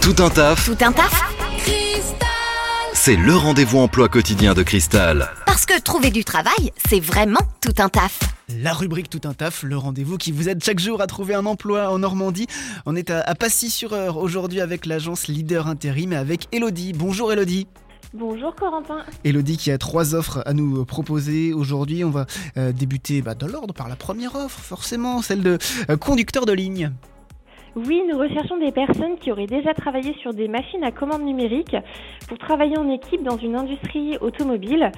Tout un taf, Tout un taf c'est le rendez-vous emploi quotidien de Cristal. Parce que trouver du travail, c'est vraiment tout un taf. La rubrique Tout un taf, le rendez-vous qui vous aide chaque jour à trouver un emploi en Normandie. On est à, à Passy-sur-Eure aujourd'hui avec l'agence Leader Intérim et avec Elodie. Bonjour Elodie. Bonjour Corentin. Elodie qui a trois offres à nous proposer aujourd'hui. On va euh, débuter bah, dans l'ordre par la première offre, forcément, celle de euh, conducteur de ligne. Oui, nous recherchons des personnes qui auraient déjà travaillé sur des machines à commande numérique pour travailler en équipe dans une industrie automobile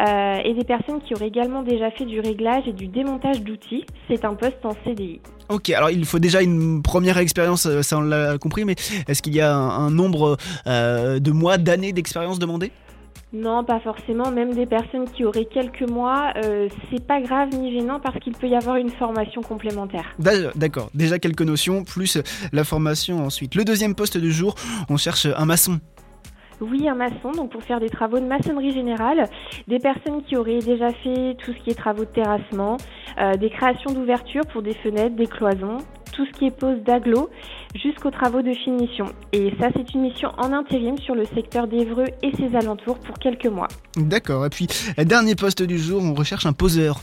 euh, et des personnes qui auraient également déjà fait du réglage et du démontage d'outils. C'est un poste en CDI. Ok, alors il faut déjà une première expérience, euh, ça on l'a compris, mais est-ce qu'il y a un, nombre euh, de mois, d'années d'expérience demandé Non, pas forcément. Même des personnes qui auraient quelques mois, euh, c'est pas grave ni gênant parce qu'il peut y avoir une formation complémentaire. D'a- D'accord, déjà quelques notions, plus la formation ensuite. Le deuxième poste du jour, on cherche un maçon. Oui, un maçon, donc pour faire des travaux de maçonnerie générale, des personnes qui auraient déjà fait tout ce qui est travaux de terrassement, euh, des créations d'ouvertures pour des fenêtres, des cloisons, tout ce qui est pose d'agglo, jusqu'aux travaux de finition. Et ça, c'est une mission en intérim sur le secteur d'Evreux et ses alentours pour quelques mois. D'accord, et puis dernier poste du jour, on recherche un poseur.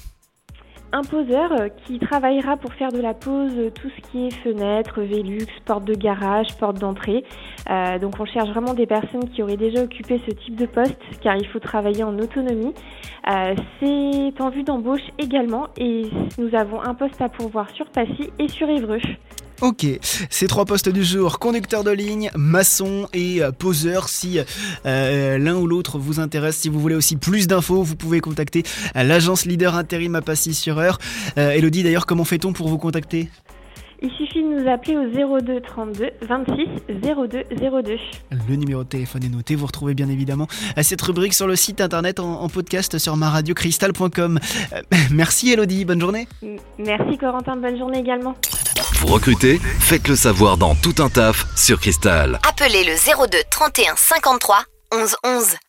Un poseur euh, qui travaillera pour faire de la pose euh, tout ce qui est fenêtres, Velux, porte de garage, porte d'entrée. Euh, donc on cherche vraiment des personnes qui auraient déjà occupé ce type de poste car il faut travailler en autonomie. C'est en vue d'embauche également et nous avons un poste à pourvoir sur Passy et sur Évreux. Ok, ces trois postes du jour, conducteur de ligne, maçon et euh, poseur, si euh, l'un ou l'autre vous intéresse, si vous voulez aussi plus d'infos, vous pouvez contacter euh, l'agence Leader Intérim à Passy-sur-Eure. Euh, Elodie, d'ailleurs, comment fait-on pour vous contacter? Il suffit de nous appeler au 02 32 26 02 02. Le numéro de téléphone est noté, vous retrouvez bien évidemment euh, cette rubrique sur le site internet en, en podcast sur maradiocristal.com. Euh, merci Elodie, bonne journée Merci Corentin, bonne journée également. Vous recrutez Faites le savoir dans Tout un taf sur Cristal. Appelez le 02 31 53 11 11.